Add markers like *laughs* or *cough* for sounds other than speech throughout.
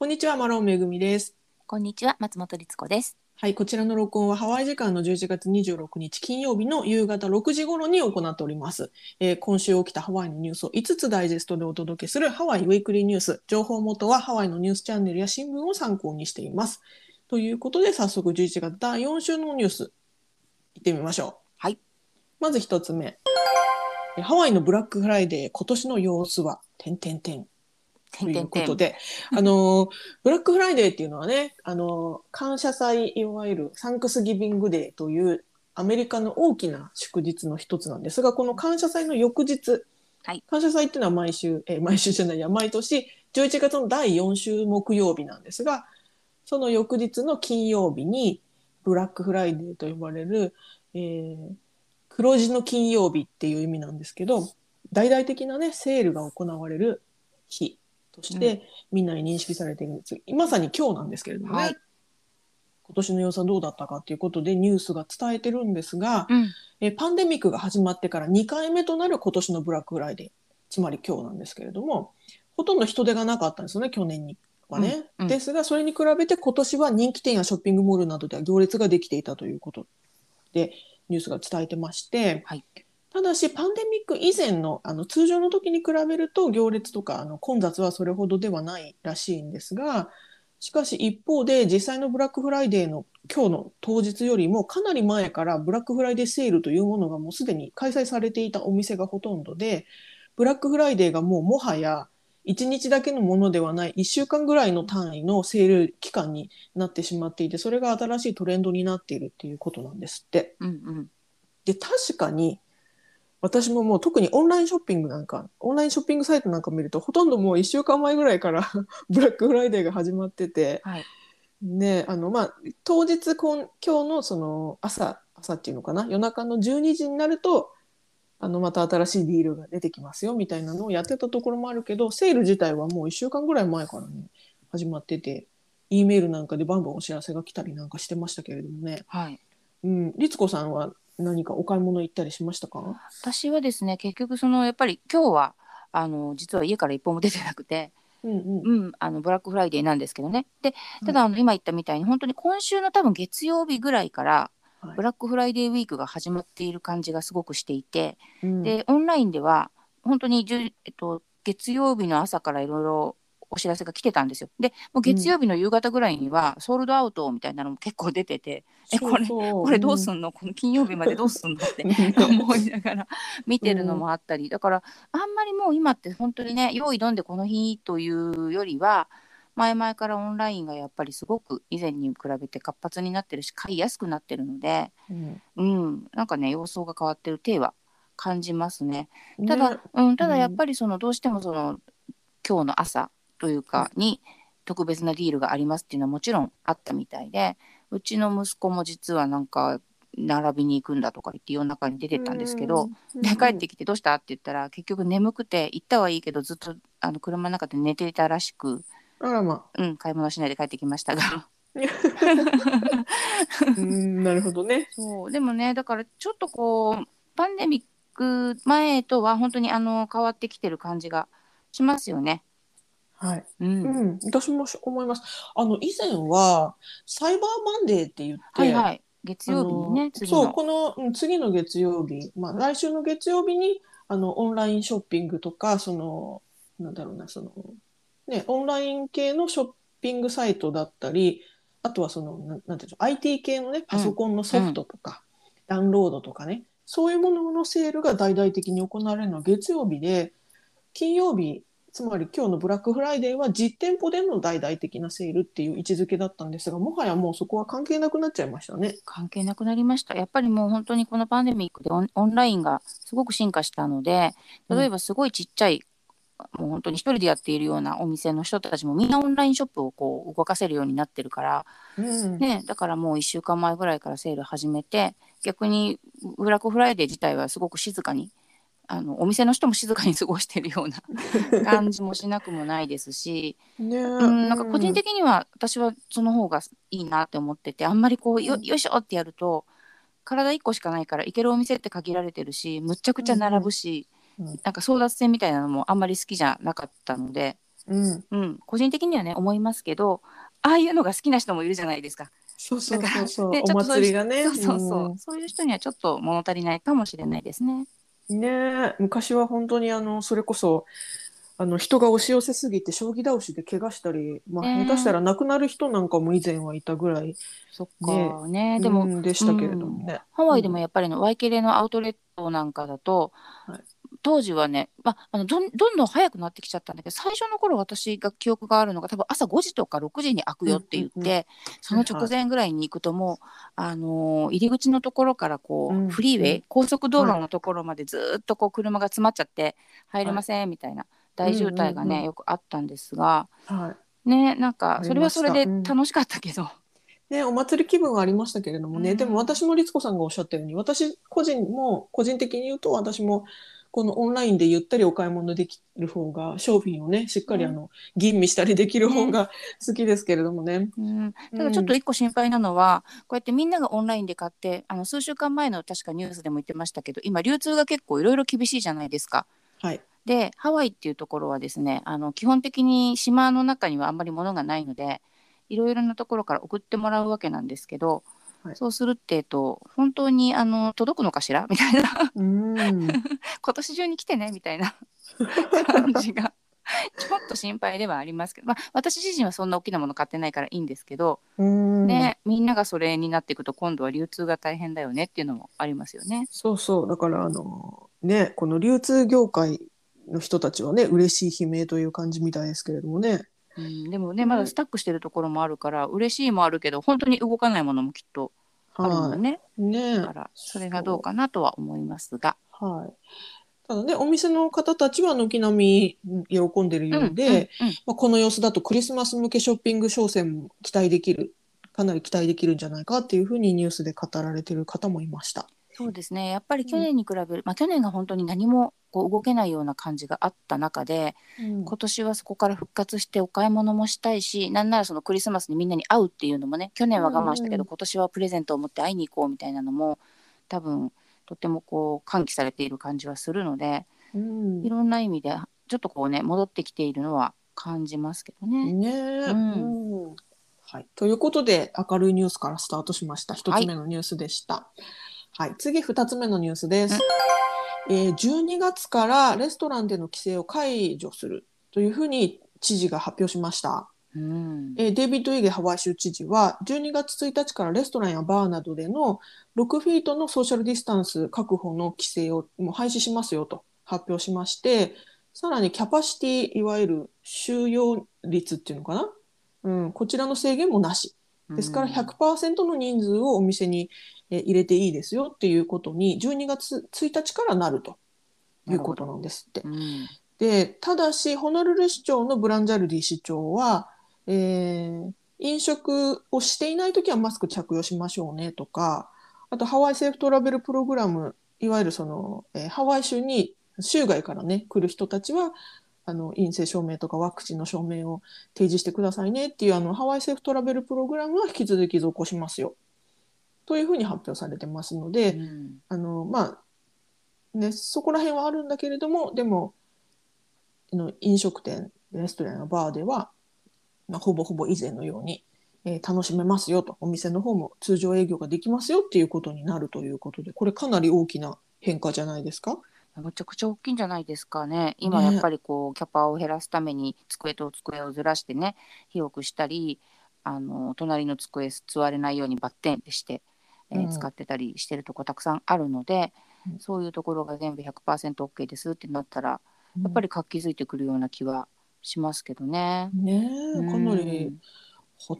こんにちは、マロンめぐみです。こんにちは、松本律子です。はい、こちらの録音はハワイ時間の11月26日金曜日の夕方6時頃に行っております。えー今週起きたハワイのニュースを5つダイジェストでお届けするハワイウェイクリーニュース。情報元はハワイのニュースチャンネルや新聞を参考にしています。ということで、早速11月第4週のニュース、行ってみましょう。はい。まず1つ目。えハワイのブラックフライデー、今年の様子は、点点点。てというんてんてん。ことで、あの、ブラックフライデーっていうのはね、あの、感謝祭、いわゆるサンクスギビングデーというアメリカの大きな祝日の一つなんですが、この感謝祭の翌日、はい感謝祭っていうのは毎週、え、毎週じゃないや、毎年11月の第4週木曜日なんですが、その翌日の金曜日に、ブラックフライデーと呼ばれる、えー黒字の金曜日っていう意味なんですけど、大々的なね、セールが行われる日として、みんなに認識されている。んです。まさに今日なんですけれどもね、はい。今年の様子はどうだったかということでニュースが伝えてるんですが、うん。えパンデミックが始まってから2回目となる今年のブラックフライデー、つまり今日なんですけれども、ほとんど人手がなかったんですよね、去年にはね。うん。うん。ですが、それに比べて今年は人気店やショッピングモールなどでは行列ができていたということで、ニュースが伝えてまして、はいただし、パンデミック以前のあの通常の時に比べると行列とかあの混雑はそれほどではないらしいんですが、しかし一方で実際のブラックフライデーの今日の当日よりもかなり前からブラックフライデーセールというものがもうすでに開催されていたお店がほとんどで、ブラックフライデーがもうもはや1日だけのものではない1週間ぐらいの単位のセール期間になってしまっていて、それが新しいトレンドになっているっていうことなんですって。うんうん。で、確かに、私ももう特にオンラインショッピングなんか、オンラインショッピングサイトなんか見ると、ほとんどもう1週間前ぐらいから *laughs* ブラックフライデーが始まってて、はい。ね、あの、まあ、当日こん、今日のその朝、朝っていうのかな、夜中の12時になると、あの、また新しいディールが出てきますよ、みたいなのをやってたところもあるけど、セール自体はもう1週間ぐらい前からね、始まってて、E メールなんかでバンバンお知らせが来たりなんかしてましたけれどもね。はい。うん、律子さんは何かお買い物行ったりしましたか？私はですね、結局そのやっぱり今日はあの実は家から一歩も出てなくて、うんうん。うん、あのブラックフライデーなんですけどね。で、ただあの今言ったみたいに本当に今週の多分月曜日ぐらいからはい。ブラックフライデーウィークが始まっている感じがすごくしていて、うん。でオンラインでは本当にじゅえっと月曜日の朝からいろいろお知らせが来てたんですよ。でもう月曜日の夕方ぐらいにはソールドアウトみたいなのも結構出てて、えこれここれどうすんの、この金曜日までどうすんの？って *laughs* 思いながら見てるのもあったり、だからあんまりもう今って本当にね用意どんでこの日というよりは前々からオンラインがやっぱりすごく以前に比べて活発になってるし買いやすくなってるので、うん。うん、なんかね様相が変わってる体は感じますね。ね。ただ、うん、ただうん。やっぱりそのどうしてもその今日の朝というかに特別なディールがありますっていうのはもちろんあったみたいでうちの息子も実はなんか並びに行くんだとか言って夜中に出てったんですけど、うんで帰ってきて「どうした?」って言ったら結局眠くて行ったはいいけどずっとあの車の中で寝ていたらしく、あらまうん、買い物しないで帰ってきましたがあ、*laughs* うん、なるほどね。そうでもねだからちょっとこうパンデミック前とは本当にあの変わってきてる感じがしますよね。はい。うんうん、私も思います。あの、以前は、サイバーマンデーって言って、はいはい。月曜日にね、そう、の。この、うん次の月曜日、まあ、来週の月曜日に、あの、オンラインショッピングとか、その、なんだろうな、その、ね、オンライン系のショッピングサイトだったり、あとはその、なんなんていうの、IT 系のね、パソコンのソフトとか、ダウンロードとかね、そういうもののセールが大々的に行われるのは月曜日で、金曜日、つまり今日のブラックフライデーは実店舗での大々的なセールっていう位置づけだったんですが、もはやもうそこは関係なくなっちゃいましたね。関係なくなりました。やっぱりもう本当にこのパンデミックでオンオンラインがすごく進化したので、例えばすごいちっちゃい、もう本当に一人でやっているようなお店の人たちもみんなオンラインショップをこう動かせるようになってるから、うんね、だからもう1週間前ぐらいからセール始めて逆にブラックフライデー自体はすごく静かにあのお店の人も静かに過ごしてるような *laughs* 感じもしなくもないですし、ね。うん、なんか個人的には私はその方がいいなって思っててあんまりこうよよいしょってやると体1個しかないから行けるお店って限られてるしむっちゃくちゃ並ぶし、うんうん。なんか争奪戦みたいなのもあんまり好きじゃなかったので、うん、うん、個人的にはね思いますけどああいうのが好きな人もいるじゃないですか。そうそうそうそう、ねお祭りがね。そうそうそう、そういう人にはちょっと物足りないかもしれないですね。うんねえ。昔は本当にあのそれこそあの人が押し寄せすぎて将棋倒しで怪我したり、まあ、下手したら亡くなる人なんかも以前はいたぐらい、そっか。ね。でも、うんでしたけれどもね。ハワイでもやっぱりのワイケレのアウトレットなんかだと、はい当時はね、まあ、あのどんどんどん早くなってきちゃったんだけど最初の頃私が記憶があるのが多分朝5時とか6時に開くよって言って、うんうん。うんその直前ぐらいに行くともう、あのー入り口のところからこう、うんフリーウェイ、うん。高速道路のところまでずっとこう車が詰まっちゃって入れませんみたいな大渋滞がね、うんうんうん。よくあったんですがはい。ねなんかあそれはそれで楽しかったけど。ね、お祭り気分はありましたけれどもね、うん。でも私も律子さんがおっしゃったように私個人も個人的に言うと私もこのオンラインでゆったりお買い物できる方が商品をねしっかりあの、吟味したりできる方が好きですけれどもね。うん、ただちょっと一個心配なのは、こうやってみんながオンラインで買ってあの数週間前の確かニュースでも言ってましたけど今流通が結構いろいろ厳しいじゃないですか。はい、でハワイっていうところはですねあの基本的に島の中にはあんまり物がないのでいろいろなところから送ってもらうわけなんですけど、はい。そうするってえっと本当にあの届くのかしら？*laughs* みたいな。うん。*laughs* 今年中に来てねみたいな。感じが。ちょっと心配ではありますけど、まあ、私自身はそんな大きなもの買ってないからいいんですけど、うん。ね、みんながそれになっていくと今度は流通が大変だよねっていうのもありますよね。そうそう。だからあのねこの流通業界の人たちはね嬉しい悲鳴という感じみたいですけれどもね。うん、でもねまだスタックしてるところもあるから嬉しいもあるけど本当に動かないものもきっとあるもはんね。い、ねだからそれがどうかなとは思いますが。はい。ただね、お店の方たちは軒並み喜んでるようで、うんうんうんまあ、この様子だとクリスマス向けショッピング商戦も期待できる、かなり期待できるんじゃないかっていうふうにニュースで語られてる方もいました。そうですねやっぱり去年に比べる、まあ、去年が本当に何もこう動けないような感じがあった中でうん今年はそこから復活してお買い物もしたいしなんならそのクリスマスにみんなに会うっていうのもね去年は我慢したけど、うん今年はプレゼントを持って会いに行こうみたいなのも多分とてもこう喚起されている感じはするのでうんいろんな意味でちょっとこうね戻ってきているのは感じますけどね。ねうんはい。ということで、明るいニュースからスタートしました。一つ目のニュースでした。はい。次、二つ目のニュースです。えー12月からレストランでの規制を解除するというふうに知事が発表しました。うん。えーデイビッド・イゲハワイ州知事は12月1日からレストランやバーなどでの6フィートのソーシャルディスタンス確保の規制をもう廃止しますよと発表しましてさらにキャパシティいわゆる収容率っていうのかな、うん、こちらの制限もなしですから100%の人数をお店にえー入れていいですよっていうことに12月1日からなるということなんですって。うん。でただしホノルル市長のブランジャルディ市長は、えー飲食をしていない時はマスク着用しましょうねとかあとハワイセーフトラベルプログラムいわゆるその、えーハワイ州に州外からね来る人たちはあの陰性証明とかワクチンの証明を提示してくださいねっていうあのハワイセーフトラベルプログラムは引き続き続行しますよ。というふうに発表されてますので、うん。あのまあねそこら辺はあるんだけれどもでもあの飲食店レストランやバーでは、まあ、ほぼほぼ以前のように、えー楽しめますよと。お店の方も通常営業ができますよっていうことになるということでこれかなり大きな変化じゃないですか？めちゃくちゃ大きいんじゃないですかね。今ねやっぱりこう、キャパを減らすために机と机をずらしてね広くしたりあの隣の机座れないようにバッテンってして、えーうん使ってたりしてるとこたくさんあるので、うんそういうところが全部 100%OK ですってなったらやっぱり活気づいてくるような気はしますけどね。ねえかなりうん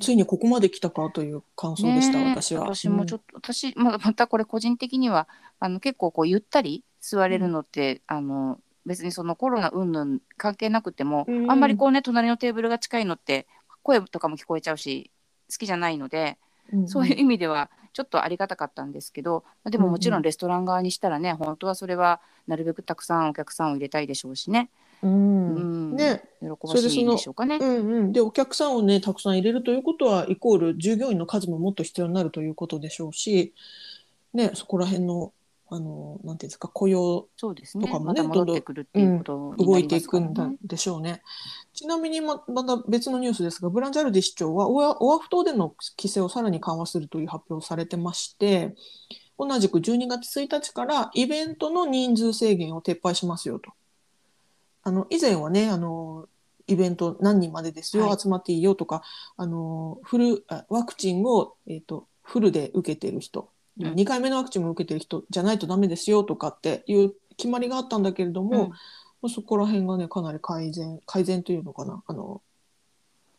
ついにここまで来たかという感想でした、ねえ私は。私もちょっと、私ままたこれ個人的にはあの結構こうゆったり座れるのって、あの別にそのコロナ云々関係なくても、うん。あんまりこうね隣のテーブルが近いのって声とかも聞こえちゃうし好きじゃないので、うんそういう意味ではちょっとありがたかったんですけどでももちろんレストラン側にしたらね本当はそれはなるべくたくさんお客さんを入れたいでしょうしね、うん。うん。ね。喜ばしいんでしょうかね。うんうん、でお客さんをねたくさん入れるということはイコール従業員の数ももっと必要になるということでしょうし、ね、そこら辺のあのなんていうんですか雇用そうですね。とかもねまた戻ってくるっていうことになり動いていくんだでしょうね。ちなみにままた別のニュースですがブランジャルディ市長はオアオアフ島での規制をさらに緩和するという発表をされてまして同じく12月1日からイベントの人数制限を撤廃しますよと。あの以前はねあのイベント何人までですよ、はい集まっていいよとかあのフルあワクチンを、えー、とフルで受けてる人、うん2回目のワクチンも受けてる人じゃないとダメですよとかっていう決まりがあったんだけれども、うんまあそこら辺がねかなり改善改善というのかなあの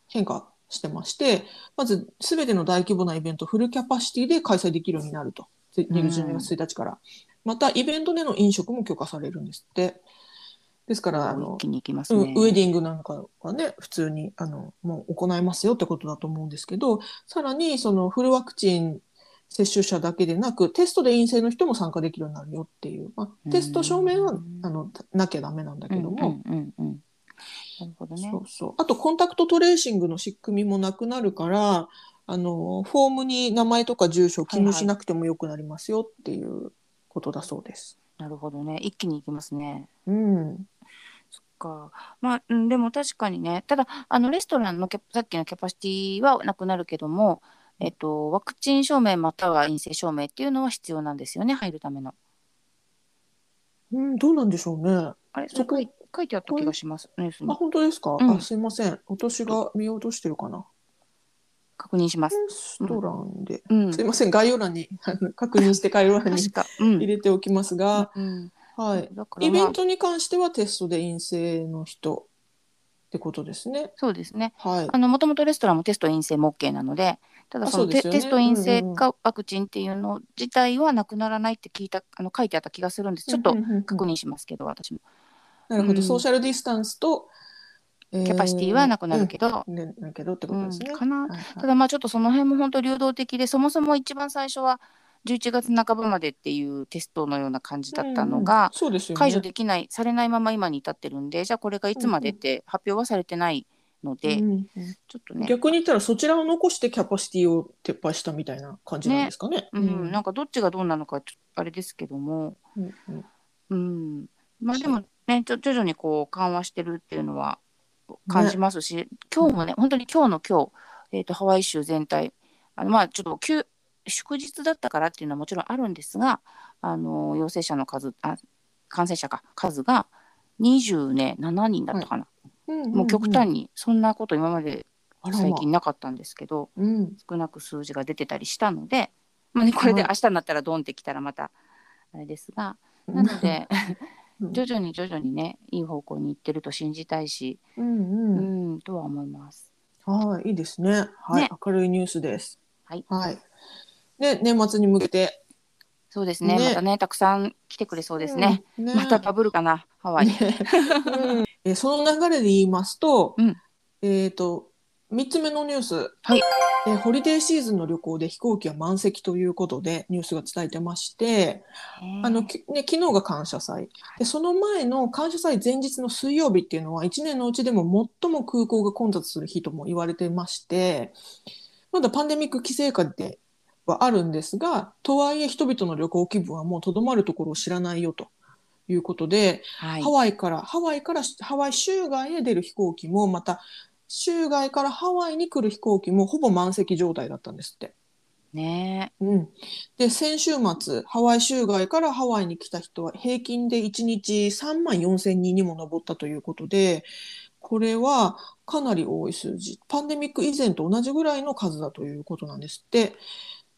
変化してましてまず全ての大規模なイベントフルキャパシティで開催できるようになると。つ12月1日から、またイベントでの飲食も許可されるんですって。ですからあのね。ウェディングなんかはね普通にあのもう行いますよってことだと思うんですけどさらにそのフルワクチン接種者だけでなくテストで陰性の人も参加できるようになるよっていう、まあ、テスト証明はうんあのなきゃダメなんだけども、うんうんうんうん。なるほどねそ。うそうあとコンタクトトレーシングの仕組みもなくなるからあのフォームに名前とか住所を記入しなくてもよくなりますよっていうことだそうです。なるほどね。一気に行きますね。うんそっか。まあ、うん、でも確かにね。ただ、あのレストランのさっきのキャパシティはなくなるけども、えっと、ワクチン証明または陰性証明っていうのは必要なんですよね。入るための。うん、どうなんでしょうね。あれ、そそここ書いてあった気がします。ニュースあ、に本当ですか？うんあ、すいません。私が見落としてるかな？確認します。レストランで。うんすい。ません。概要欄に *laughs* 確認して概要欄に入。れておきますが、うん、はい。まあイベン、トに関してはテストで陰性の人ってことですね。そうですね。はい。あの、もともとレストランもテスト陰性も OK なので、ただそのね。テスト陰性うんうんかワクチンっていうの自体はなくならないって聞いた、あの書いてあった気がするんです。ちょっとうんうん。うんうん確認しますけど、私も。なるほど、うん。ソーシャルディスタンスと、えキャパシティはなくなるけど、うんねだけどってことですね。うんかな。はいはい。ただまあちょっとその辺も本当流動的で、そもそも一番最初は11月半ばまでっていうテストのような感じだったのうんうんうですよね。解除できない、されないまま今に至ってるんで、じゃあこれがいつまでって発表はされてないので、うんうん。ちょっとね、逆に言ったらそちらを残してキャパシティを撤廃したみたいな感じなんですかね。うん、なんかどっちがどうなのかちょっとあれですけども、うんうん。うん、まあでもねちょ徐々にこう緩和してるっていうのは感じますし、今日もね本当に今日の今日、えー、とハワイ州全体あのまあちょっと休祝日だったからっていうのはもちろんあるんですがあの陽性者の数あ感染者か数が27人だったかな、うんんんもう極端にそんなこと今まで最近なかったんですけど、うん少なく数字が出てたりしたので、まあね、これではい明日になったらドンってきたらまたあれですが、なのでうん *laughs* 徐々に徐々にねいい方向に行ってると信じたいし、うんううんん、とは思います。はい、いいですね。はい、ね明るいニュースです。はい。はい。で、年末に向けて。そうですねねまたねたくさん来てくれそうですね。うん。ねまたバブルかなハワイ。ねうん *laughs* えその流れで言いますと、うん。えっ、と、三つ目のニュース。はい。えーホリデーシーズンの旅行で飛行機は満席ということでニュースが伝えてまして、あの、きね、昨日が感謝祭。で、その前の感謝祭前日の水曜日っていうのは、1年のうちでも最も空港が混雑する日とも言われてまして、まだパンデミック規制下ではあるんですが、とはいえ人々の旅行気分はもうとどまるところを知らないよということで、はい。ハワイから、ハワイからハワイ州外へ出る飛行機も、また州外からハワイに来る飛行機もほぼ満席状態だったんですって。ねうん、で先週末ハワイ州外からハワイに来た人は平均で1日3万4千人にも上ったということでこれはかなり多い数字。パンデミック以前と同じぐらいの数だということなんですって。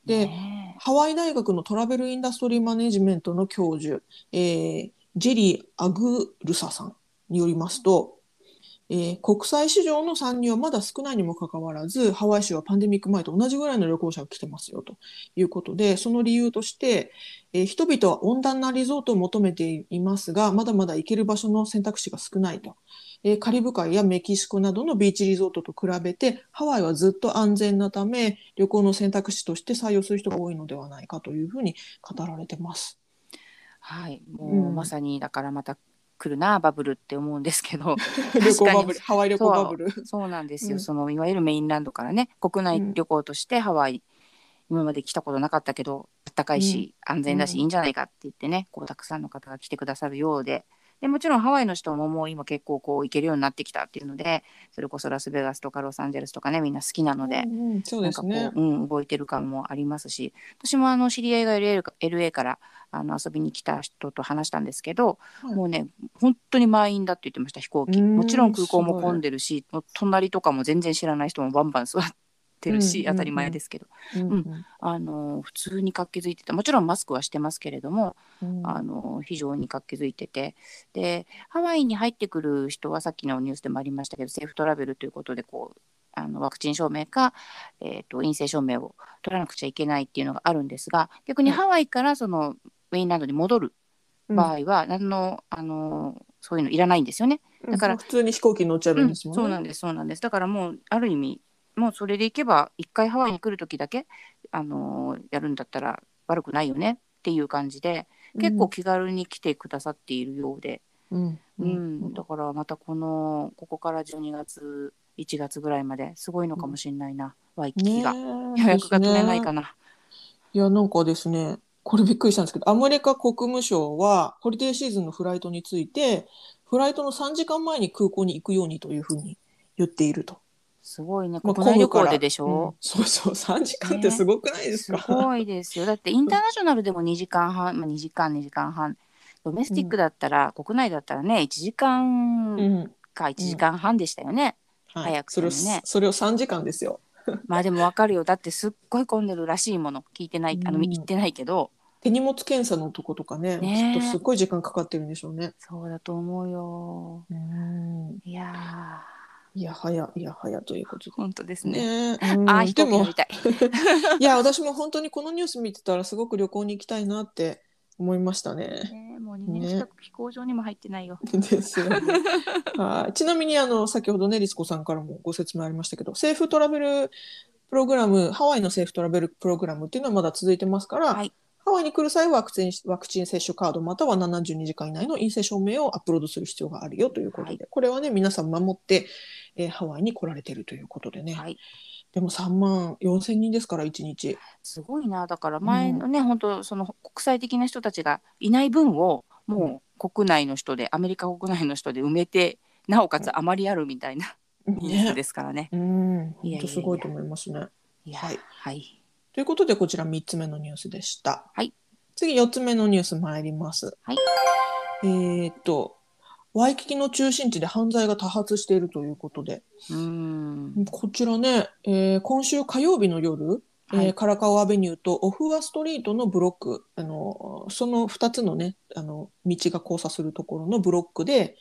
で、ねハワイ大学のトラベルインダストリーマネジメントの教授、えージェリー・アグルサさんによりますと、えー国際市場の参入はまだ少ないにもかかわらず、ハワイ州はパンデミック前と同じぐらいの旅行者が来てますよということで、その理由として、えー人々は温暖なリゾートを求めていますが、まだまだ行ける場所の選択肢が少ないと。えーカリブ海やメキシコなどのビーチリゾートと比べて、ハワイはずっと安全なため、旅行の選択肢として採用する人が多いのではないかというふうに語られてます。はい。もう、うん。まさにだからまた来るなバブルって思うんですけど *laughs* 旅行バブル、ハワイ旅行バブル。そう。なんですよ、うん。そのいわゆるメインランドからね国内旅行としてハワイ今まで来たことなかったけどあったかいし、安全だし、うん。いいんじゃないかって言ってねこうたくさんの方が来てくださるようで。でもちろんハワイの人ももう今結構こう行けるようになってきたっていうのでそれこそラスベガスとかロサンゼルスとかねみんな好きなので、うんうんそうなんかこう、。うん、動いてる感もありますし私もあの知り合いが LA, か LA からあの遊びに来た人と話したんですけど、はい。もうね本当に満員だって言ってました飛行機。もちろん空港も混んでるし隣とかも全然知らない人もバンバン座ってるし、うんうんうん当たり前ですけど。うんうん。あの普通に活気づいててもちろんマスクはしてますけれども、うん。あの非常に活気づいてて。でハワイに入ってくる人はさっきのニュースでもありましたけどセーフトラベルということでこうあのワクチン証明か、えー、と陰性証明を取らなくちゃいけないっていうのがあるんですが逆にはい。ハワイからそのメインランドに戻るうん。場合は何の,、あのそういうのいらないんですよね。だからうん普通に飛行機乗っちゃえばいいんですもんね。そうなんですそうなんです。だからもうある意味もうそれでいけば一回ハワイに来る時だけ、あのやるんだったら悪くないよねっていう感じで結構気軽に来てくださっているようで、うん、ううん。ん。だからまたこのここから12月1月ぐらいまですごいのかもしれないな、ワイキキが、ね予約が取れないかな。いやなんかですねこれびっくりしたんですけどアメリカ国務省はホリデーシーズンのフライトについてフライトの3時間前に空港に行くようにというふうに言っていると。すごいね。まあ国内旅行ででしうん。ょ、そうそう。3時間ってすごくないですすか、ごいですよ。だってインターナショナルでも2時間半、まあ、2時間2時間半。ドメスティックだったら、国内だったらね1時う間ん。か1時間半でしたよね、はい、早くそれをてもねそれを3時間ですよ。*laughs* まあでもわかるよ。だってすっごい混んでるらしいもの。聞いてないあのうん言ってないけど。手荷物検査のとことかね。ね。えきっとすっごい時間かかってるんでしょうね。そうだと思うよ。うん。いやいやはやいやはやということー本当ですで。ね。ね。あー飛行機乗りたい。*laughs* いや私も本当にこのニュース見てたらすごく旅行に行きたいなって思いましたね。ねもう2年近く飛行場にも入ってないよ、ですよね。はい。ちなみにあの先ほどねリスコさんからもご説明ありましたけどセーフトラベルプログラムハワイのセーフトラベルプログラムっていうのはまだ続いてますから、はいハワイに来る際はワクチンワクチン接種カードまたは72時間以内の陰性証明をアップロードする必要があるよということで、はこれはね皆さん守って、えーハワイに来られてるということでね、はい。でも3万4千人ですから1日。すごいな。だから前のね、本当その国際的な人たちがいない分をもう国内の人でアメリカ国内の人で埋めてなおかつあまりあるみたいなニュースねですからね。うん、いやいやいや。本当すごいと思いますね。いやはい。はいということでこちら3つ目のニュースでした。はい。次4つ目のニュース参ります。はい。えーっとワイキキの中心地で犯罪が多発しているということで、うーん。こちらね、えー今週火曜日の夜、えーはい。カラカオアベニューとオフワストリートのブロックあのその2つのねあの道が交差するところのブロックで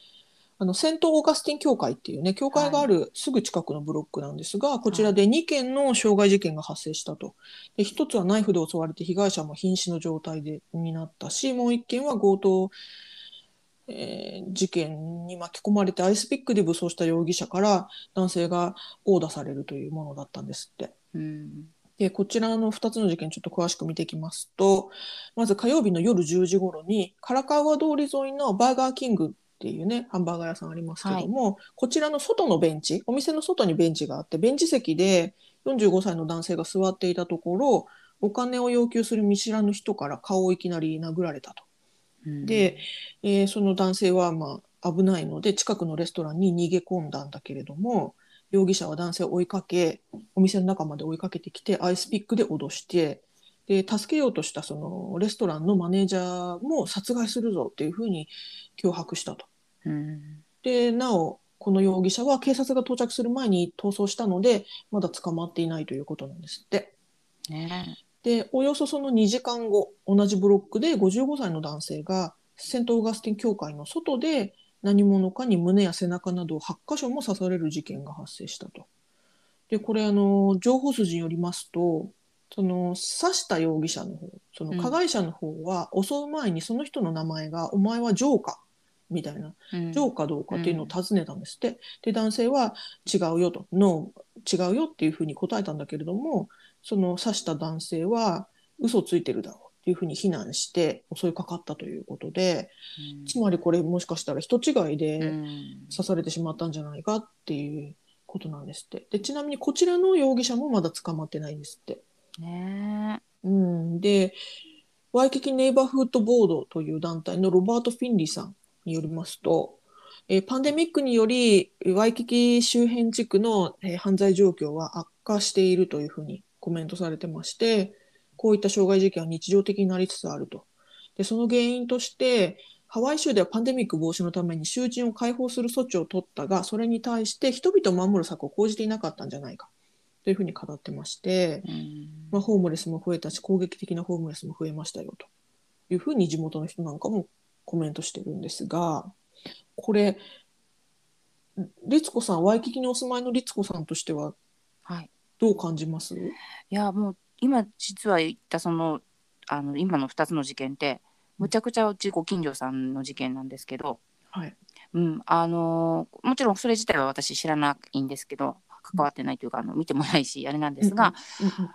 あのセント・オーガスティン教会っていうね教会があるすぐ近くのブロックなんですが、こちらで2件の傷害事件が発生したと。で1つはナイフで襲われて被害者も瀕死の状態でになったしもう1件は強盗えー事件に巻き込まれてアイスピックで武装した容疑者から男性が殴打されるというものだったんですって。うん。でこちらの2つの事件ちょっと詳しく見ていきますとまず火曜日の夜10時頃に唐川通り沿いのバーガーキングっていうねハンバーガー屋さんありますけども、こちらの外のベンチお店の外にベンチがあってベンチ席で45歳の男性が座っていたところお金を要求する見知らぬ人から顔をいきなり殴られたと。うんで、えーその男性はまあ危ないので近くのレストランに逃げ込んだんだけれども容疑者は男性を追いかけお店の中まで追いかけてきてアイスピックで脅してで助けようとしたそのレストランのマネージャーも殺害するぞっていうふうに脅迫したと。うんでなおこの容疑者は警察が到着する前に逃走したのでまだ捕まっていないということなんですって。ねでおよそその2時間後同じブロックで55歳の男性がセント・オーガスティン教会の外で何者かに胸や背中など8箇所も刺される事件が発生したと。でこれあの情報筋によりますとその刺した容疑者の方その加害者の方は襲う前にその人の名前が「お前はジョーか」みたいな。うん。ジョーかどうかっていうのを尋ねたんですって。で男性は違うよと「ノー違うよ」っていうふうに答えたんだけれどもその刺した男性は嘘ついてるだろうっていうふうに非難して襲いかかったということでつまりこれもしかしたら人違いうん。で刺されてしまったんじゃないかっていうことなんですって。でちなみにこちらの容疑者もまだ捕まってないんですって。ねうん、で、ワイキキネイバーフードボードという団体のロバート・フィンリーさんによりますと、えーパンデミックにより、ワイキキ周辺地区の、えー犯罪状況は悪化しているというふうにコメントされてまして、こういった傷害事件は日常的になりつつあると。で、その原因として、ハワイ州ではパンデミック防止のために囚人を解放する措置を取ったが、それに対して人々を守る策を講じていなかったんじゃないかというふうに語ってまして、うんまあ、ホームレスも増えたし攻撃的なホームレスも増えましたよというふうに地元の人なんかもコメントしてるんですがこれ律子さんワイキキにお住まいの律子さんとしてははい。どう感じます？いやもう今実は言ったそのあの今の2つの事件ってむちゃくちゃうちご近所さんの事件なんですけど、はい。うんあのーもちろんそれ自体は私知らないんですけど関わってないというかあの見てもないしあれなんですが、うんうん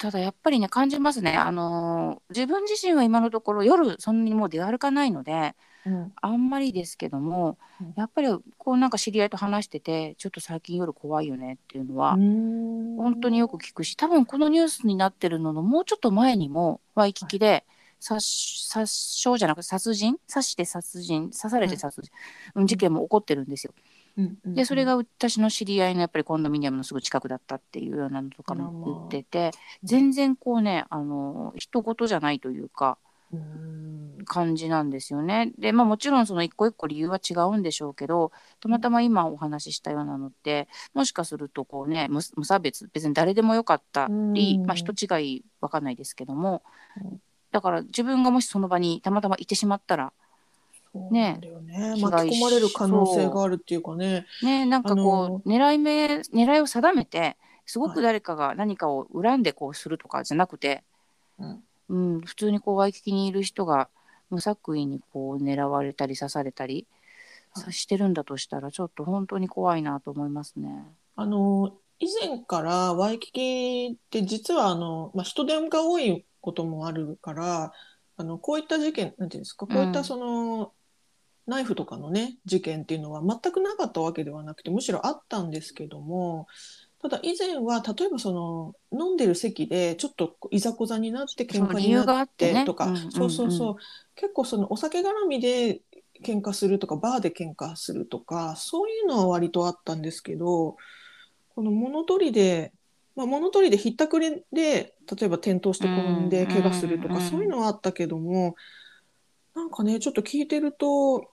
ただやっぱりね感じますね、あのー自分自身は今のところ夜そんなにもう出歩かないのでうん。あんまりですけども、うん。やっぱりこうなんか知り合いと話しててちょっと最近夜怖いよねっていうのは、うん。本当によく聞くし多分このニュースになってるののもうちょっと前にもワイキキで殺殺傷じゃなくて殺人？刺して殺人？刺されて殺人、うん事件も起こってるんですよ。うんうんでそれが私の知り合いのやっぱりコンドミニアムのすぐ近くだったっていうようなのとかも言ってて全然こうねあの人事じゃないというかうん。感じなんですよね。でまあもちろんその一個一個理由は違うんでしょうけどたまたま今お話ししたようなのってもしかするとこうね無無差別別に誰でもよかったり、うん。まあ、人違いわかんないですけどもうんだから自分がもしその場にたまたまいてしまったらね。被害巻き込まれる可能性があるっていうかね。ねなんかこう、狙い目狙いを定めてすごはい。く誰かが何かを恨んでこうするとかじゃなくて、うん。うん、普通にこうワイキキにいる人が無作為にこう狙われたり刺されたりはい。さしてるんだとしたらちょっと本当に怖いなと思いますね。あの以前からワイキキって実はあの、まあ、人手が多いこともあるからあのこういった事件なんていうんですかこういったその、ナイフとかのね事件っていうのは全くなかったわけではなくてむしろあったんですけどもただ以前は例えばその飲んでる席でちょっといざこざになって喧嘩になってとかそうそうそう結構そのお酒絡みで喧嘩するとかバーで喧嘩するとかそういうのは割とあったんですけどこの物取りで、まあ、物取りでひったくりで例えば転倒して転んで怪我するとか、うんうんそういうのはあったけどもなんかねちょっと聞いてると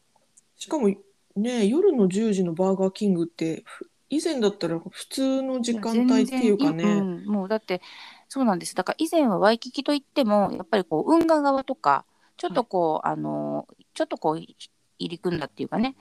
しかもね夜の10時のバーガーキングってふ以前だったら普通の時間帯っていうかね、うんもうだってそうなんです。だから以前はワイキキといってもやっぱりこう運河側とかちょっとこう、あのちょっとこう入り組んだっていうかね、はい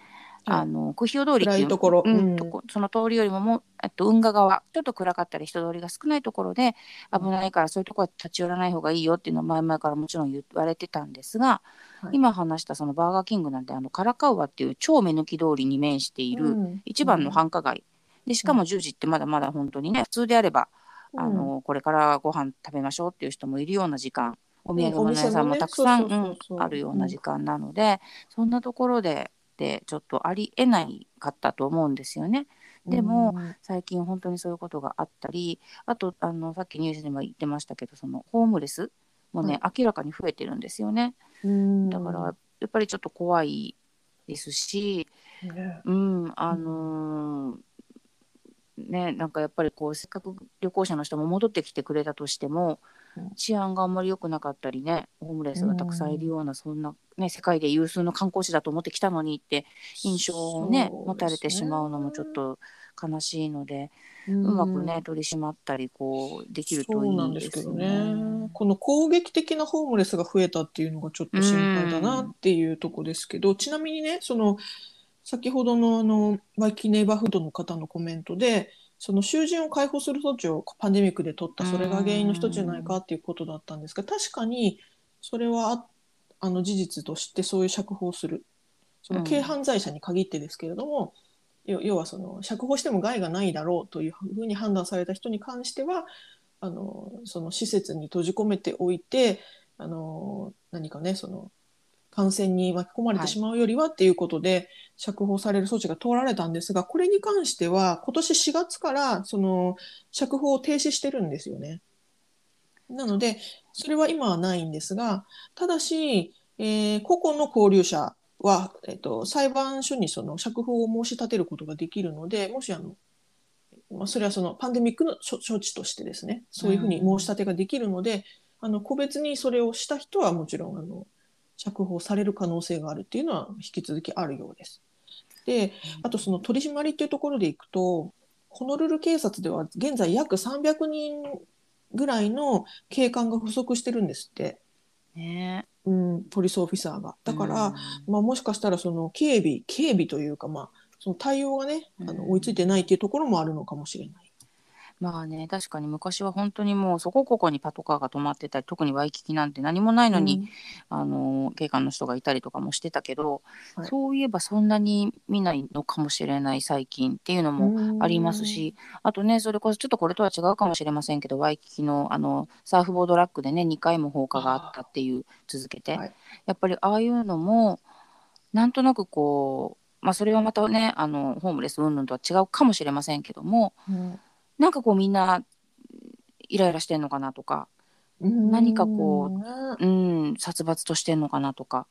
あの九条通りっていうところうん。その通りよりももうえっと運河側。ちょっと暗かったり人通りが少ないところで危ないからそういうところは立ち寄らない方がいいよっていうのは前々からもちろん言われてたんですが、はい。今話したそのバーガーキングなんてあのカラカウアっていう超目抜き通りに面している、うん。一番の繁華街。でしかも10時ってまだまだ本当にね普通であれば、うん。あのこれからご飯食べましょうっていう人もいるような時間。お土産お物屋さんもたくさんあるような時間なので、そんなところででちょっとありえないかったと思うんですよね。でも最近本当にそういうことがあったりあとあのさっきニュースでも言ってましたけどそのホームレスもね、明らかに増えてるんですよね。うん。だからやっぱりちょっと怖いですし、ね。うん、あのーね、なんかやっぱりこうせっかく旅行者の人も戻ってきてくれたとしてもうん治安があんまり良くなかったりねホームレスがたくさんいるような、そんな、ね、世界で有数の観光地だと思ってきたのにって印象をねね持たれてしまうのもちょっと悲しいので、ううまくね取り締まったりこうできるといいですけどね。ね。この攻撃的なホームレスが増えたっていうのがちょっと心配だなっていうとこですけど、ちなみにね、その先ほどのあのワイキキネイバーフードの方のコメントで、その囚人を解放する措置をパンデミックで取った、それが原因の一つじゃないかっていうことだったんですが、確かにそれはああの事実としてそういう釈放する、その軽犯罪者に限ってですけれども、要要はその釈放しても害がないだろうというふうに判断された人に関してはあのその施設に閉じ込めておいてあの何かねその感染に巻き込まれてしまうよりはっていうことで、釈放される措置が通られたんですがこれに関しては今年4月からその釈放を停止してるんですよね。なのでそれは今はないんですがただし、えー個々の交流者は、えっと裁判所にその釈放を申し立てることができるのでもしあの、まあ、それはそのパンデミックの処処置としてですねそういうふうに申し立てができるので、あの個別にそれをした人はもちろんあの釈放される可能性があるっていうのは引き続きあるようです。であとその取り締まりっていうところでいくとホノルル警察では現在約300人ぐらいの警官が不足してるんですって、ねうん、ポリスオフィサーが。だから、うんまあ、もしかしたらその警備警備というか、まあ、その対応がねあうんの追いついてないっていうところもあるのかもしれない。まあね確かに昔は本当にもうそこここにパトカーが止まってたり特にワイキキなんて何もないのに、あの警官の人がいたりとかもしてたけど、はい。そういえばそんなに見ないのかもしれない最近っていうのもありますし、あとねそれこそちょっとこれとは違うかもしれませんけどワイキキのあのサーフボードラックでね2回も放火があったっていう続けて、はい。やっぱりああいうのもなんとなくこうまあそれはまたねあのホームレス云々とは違うかもしれませんけどもうんなんかこうみんなイライラしてんのかなとかうん何かこう、ねうん殺伐としてんのかなとか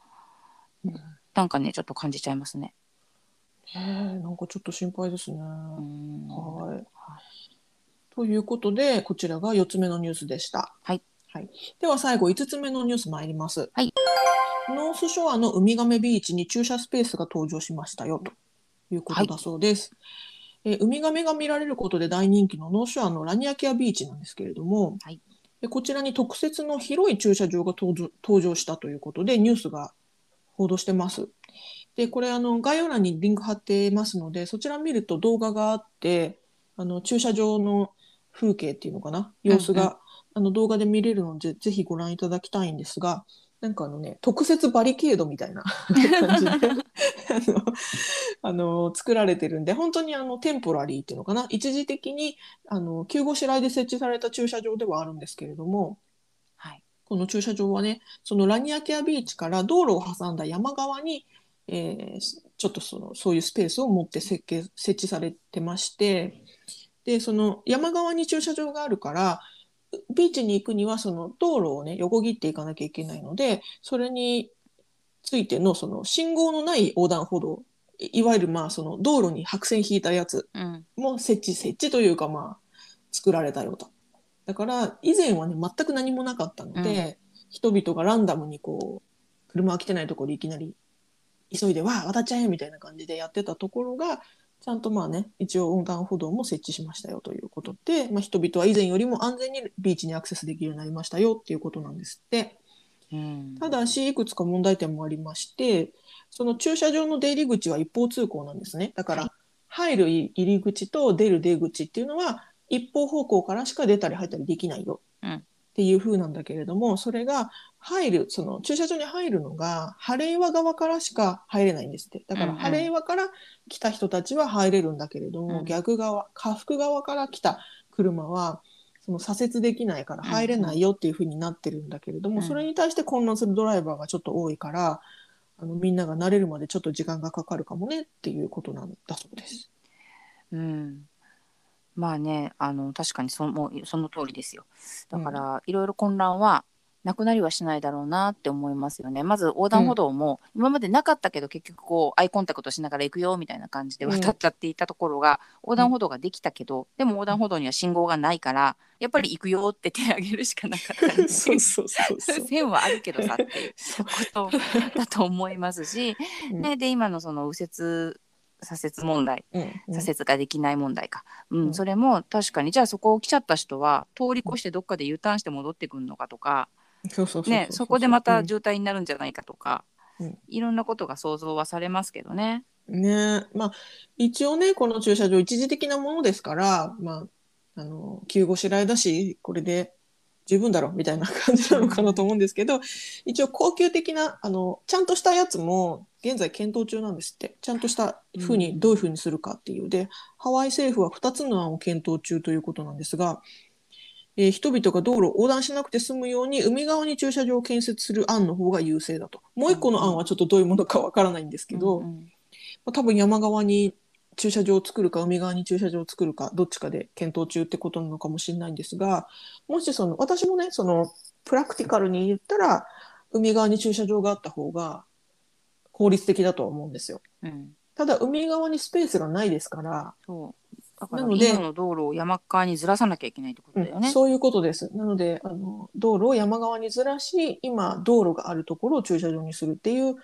うんなんかねちょっと感じちゃいますね。ねえなんかちょっと心配ですね。うんはい。ということで、こちらが4つ目のニュースでした。はい。はい、では最後、5つ目のニュース参ります。はい。ノースショアのウミガメビーチに駐車スペースが登場しましたよということだそうです。えーウミガメが見られることで大人気のノースショアのラニアキアビーチなんですけれども、はい。でこちらに特設の広い駐車場が登場登場したということでニュースが報道してます。でこれあの概要欄にリンク貼ってますのでそちら見ると動画があってあの駐車場の風景っていうのかな？様子が、うんうん。あの動画で見れるのでぜひご覧いただきたいんですがなんかあのね特設バリケードみたいな *laughs* 感じであのあの作られてるんで本当にあのテンポラリーっていうのかな？一時的にあの急ごしらえで設置された駐車場ではあるんですけれどもはい。この駐車場はねそのラニアキアビーチから道路を挟んだ山側に、えーちょっとそのそういうスペースを持って設計設置されてましてでその山側に駐車場があるからビーチに行くにはその道路をね横切っていかなきゃいけないのでそれについてのその信号のない横断歩道いいわゆるまあその道路に白線引いたやつうんも設置設置というかまあ作られたよと。だから以前はね全く何もなかったので、人々がランダムにこう車が来てないところでいきなり急いで「わあ渡っちゃえ」みたいな感じでやってたところがちゃんとまあね一応横断歩道も設置しましたよということで、まあ、人々は以前よりも安全にビーチにアクセスできるようになりましたよっていうことなんですって。うん。ただしいくつか問題点もありましてその駐車場の出入り口は一方通行なんですね。だかはら入る入り口と出る出口っていうのは一方方向からしか出たり入ったりできないよ。うんっていう風なんだけれどもそれが入るその駐車場に入るのが晴れ岩側からしか入れないんですって。だかうんうん。ら晴れ岩から来た人たちは入れるんだけれども、うん。逆側下腹側から来た車はその左折できないから入れないよっていう風になってるんだけれども、うん。それに対して混乱するドライバーがちょっと多いからあのみんなが慣れるまでちょっと時間がかかるかもねっていうことなんだそうです。うん、まあねあの確かにそもうその通りですよ。だから、いろいろ混乱はなくなりはしないだろうなって思いますよね。まず横断歩道も、今までなかったけど結局こうアイコンタクトしながら行くよみたいな感じで渡っちゃっていたところが、横断歩道ができたけど、でも横断歩道には信号がないからやっぱり行くよって手挙げるしかなかったり *laughs* そうそうそうそう。*laughs* 線はあるけどさってい *laughs* う。ことだと思いますし、うん。ね、で今のその右折左折問題うんうん。左折ができない問題か、うんうん。それも確かにじゃあそこを来ちゃった人は通り越してどっかで U ターンして戻ってくるのかとか、ね、そこでまたうん渋滞になるんじゃないかとか、うん。いろんなことが想像はされますけどね。ね。まあ一応ねこの駐車場一時的なものですからまああの急ごしらえだしこれで十分だろうみたいな感じなのかなと思うんですけど一応高級的なあのちゃんとしたやつも現在検討中なんですって。ちゃんとしたふうにどういうふうにするかっていう。でハワイ政府は2つの案を検討中ということなんですが、えー人々が道路を横断しなくて済むように海側に駐車場を建設する案の方が優勢だと。もう一個の案はちょっとどういうものかわからないんですけど、うんうん。まあ多分山側に駐車場を作るか海側に駐車場を作るかどっちかで検討中ってことなのかもしれないんですがもしその私もねそのプラクティカルに言ったら海側に駐車場があった方が効率的だとは思うんですよ。うん、ただ海側にスペースがないですから、そうだからなので今の道路を山側にずらさなきゃいけないってことだよね。そういうことです。なのであの道路を山側にずらし今道路があるところを駐車場にするっていう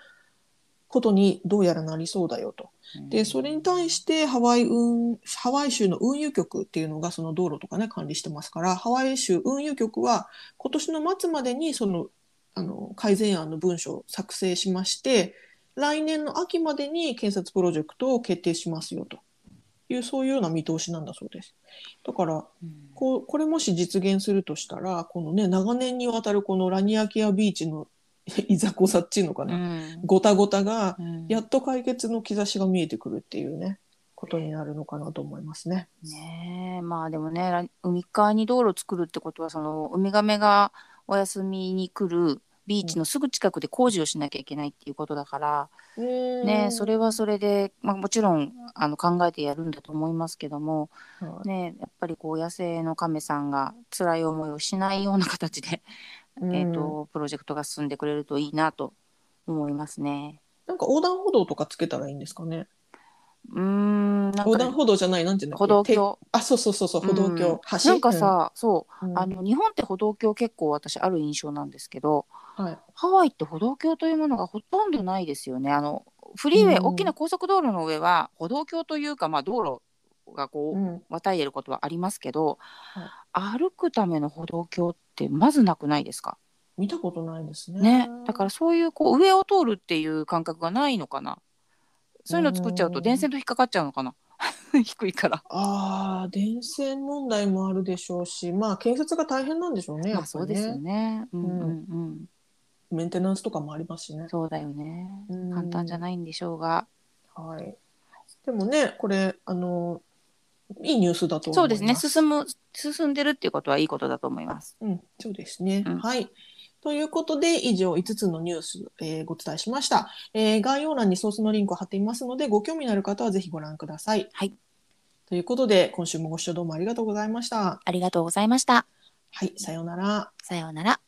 ことにどうやらなりそうだよと。うんでそれに対してハワイ運ハワイ州の運輸局っていうのがその道路とかね管理してますからハワイ州運輸局は今年の末までにそのあの改善案の文書を作成しまして来年の秋までに建設プロジェクトを決定しますよというそういうような見通しなんだそうです。だからうんこうこれもし実現するとしたらこのね長年にわたるこのラニアキアビーチの *laughs* いざこざっていうのかうな、ん。ごたごたがうん。やっと解決の兆しが見えてくるっていうねことになるのかなと思いますね。ねえ。まあでもねら海側に道路を作るってことはそのウミガメがお休みに来るビーチのすぐ近くで工事をしなきゃいけないっていうことだから、ねそれはそれで、まあ、もちろんあの考えてやるんだと思いますけども、はい。ね、やっぱりこう野生の亀さんが辛い思いをしないような形で、うん。えー、とプロジェクトが進んでくれるといいなと思いますね。なんか横断歩道とかつけたらいいんですかね？うーんなん横断か歩道じゃないなんていうんだっけ？歩道橋。てあそうそうそうそう歩道橋、うん。橋。なんか、さ、そううん。あの日本って歩道橋結構私ある印象なんですけどはい、ハワイって歩道橋というものがほとんどないですよね。あのフリーウェイ、うん。大きな高速道路の上は歩道橋というか、まあ、道路がこう、うん、渡り得ることはありますけど、歩くための歩道橋ってまずなくないですか？見たことないですね。ね、だからそういうこう上を通るっていう感覚がないのかな？そういうの作っちゃうとうん電線と引っかかっちゃうのかな？*laughs* 低いから。ああ電線問題もあるでしょうしまあ建設が大変なんでしょうねやまあっぱりそうですよね。ね。うんうんうん。メンテナンスとかもありますしね。そうだよね。うん簡単じゃないんでしょうが。はい。でもね、これ、あの、いいニュースだと思います。そうですね。進む進んでるっていうことはいいことだと思います。うん、そうですね。うんはい。ということで、以上5つのニュース、えーご伝えしました、えー概要欄にソースのリンクを貼っていますので、ご興味のある方はぜひご覧ください。はい。ということで、今週もご視聴どうもありがとうございました。ありがとうございました。はい、さようなら。さようなら。